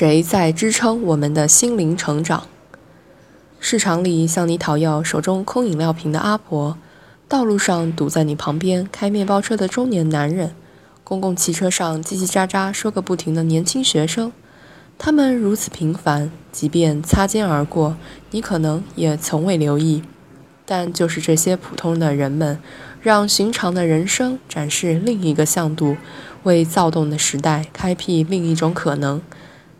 谁在支撑我们的心灵成长？市场里向你讨要手中空饮料瓶的阿婆，道路上堵在你旁边开面包车的中年男人，公共汽车上叽叽喳喳说个不停的年轻学生，他们如此平凡，即便擦肩而过，你可能也从未留意。但就是这些普通的人们，让寻常的人生展示另一个向度，为躁动的时代开辟另一种可能。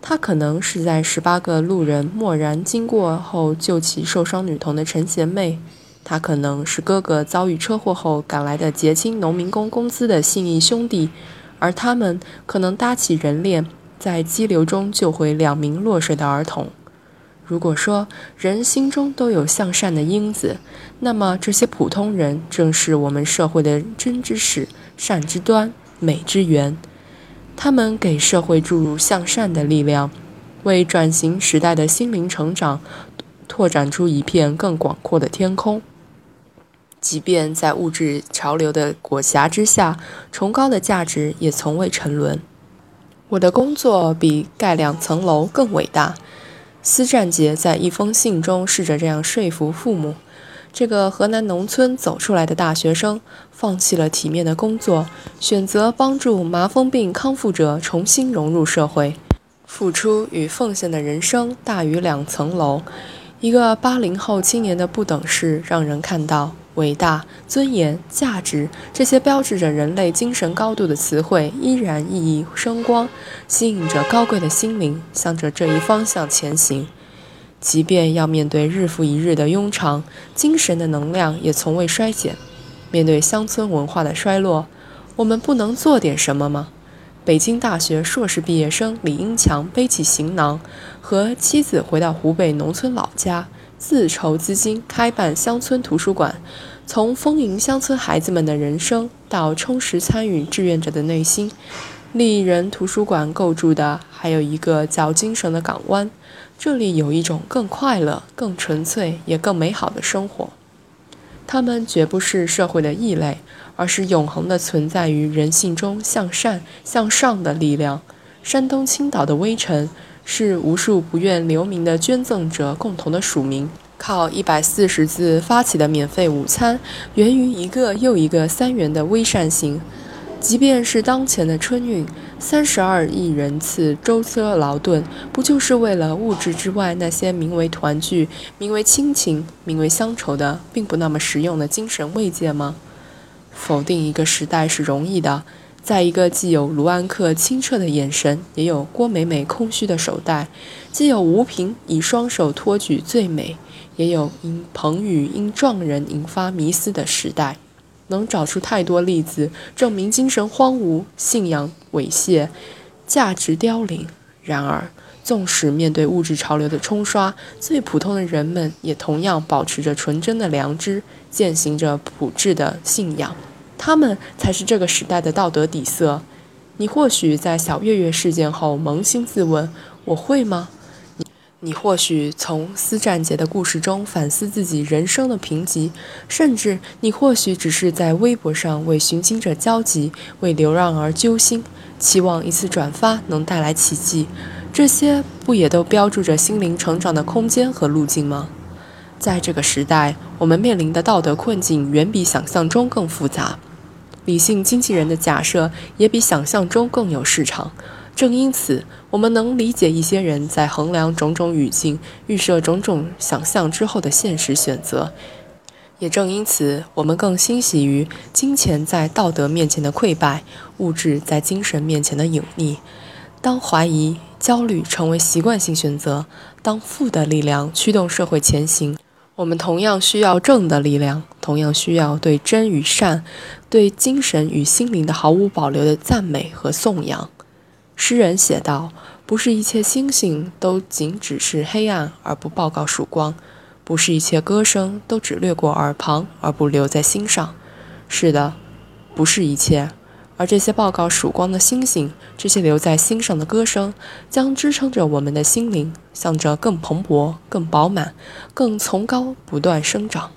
他可能是在十八个路人默然经过后救起受伤女童的陈贤妹，他可能是哥哥遭遇车祸后赶来的结清农民工工资的信义兄弟，而他们可能搭起人链，在激流中救回两名落水的儿童。如果说人心中都有向善的因子，那么这些普通人正是我们社会的真之始、善之端、美之源。他们给社会注入向善的力量，为转型时代的心灵成长拓展出一片更广阔的天空。即便在物质潮流的裹挟之下，崇高的价值也从未沉沦。我的工作比盖两层楼更伟大。司占杰在一封信中试着这样说服父母。这个河南农村走出来的大学生，放弃了体面的工作，选择帮助麻风病康复者重新融入社会，付出与奉献的人生大于两层楼。一个八零后青年的不等式，让人看到伟大、尊严、价值这些标志着人类精神高度的词汇依然熠熠生光，吸引着高贵的心灵向着这一方向前行。即便要面对日复一日的庸常，精神的能量也从未衰减。面对乡村文化的衰落，我们不能做点什么吗？北京大学硕士毕业生李英强背起行囊，和妻子回到湖北农村老家，自筹资金开办乡村图书馆。从丰盈乡村孩子们的人生，到充实参与志愿者的内心，丽人图书馆构筑的还有一个叫精神的港湾。这里有一种更快乐、更纯粹也更美好的生活。他们绝不是社会的异类，而是永恒的存在于人性中向善向上的力量。山东青岛的微尘，是无数不愿留名的捐赠者共同的署名。靠一百四十字发起的免费午餐，源于一个又一个三元的微善行。即便是当前的春运，三十二亿人次舟车劳顿，不就是为了物质之外那些名为团聚、名为亲情、名为乡愁的，并不那么实用的精神慰藉吗？否定一个时代是容易的，在一个既有卢安克清澈的眼神，也有郭美美空虚的手袋，既有吴平以双手托举最美，也有因彭宇因撞人引发迷思的时代。能找出太多例子，证明精神荒芜、信仰猥亵、价值凋零。然而，纵使面对物质潮流的冲刷，最普通的人们也同样保持着纯真的良知，践行着朴质的信仰。他们才是这个时代的道德底色。你或许在小月月事件后扪心自问：我会吗？你或许从思战杰的故事中反思自己人生的贫瘠，甚至你或许只是在微博上为寻亲者焦急，为流浪而揪心，期望一次转发能带来奇迹。这些不也都标注着心灵成长的空间和路径吗？在这个时代，我们面临的道德困境远比想象中更复杂，理性经纪人的假设也比想象中更有市场。正因此，我们能理解一些人在衡量种种语境、预设种种想象之后的现实选择；也正因此，我们更欣喜于金钱在道德面前的溃败，物质在精神面前的隐匿。当怀疑、焦虑成为习惯性选择，当负的力量驱动社会前行，我们同样需要正的力量，同样需要对真与善、对精神与心灵的毫无保留的赞美和颂扬。诗人写道：“不是一切星星都仅只是黑暗而不报告曙光，不是一切歌声都只掠过耳旁而不留在心上。是的，不是一切。而这些报告曙光的星星，这些留在心上的歌声，将支撑着我们的心灵，向着更蓬勃、更饱满、更崇高不断生长。”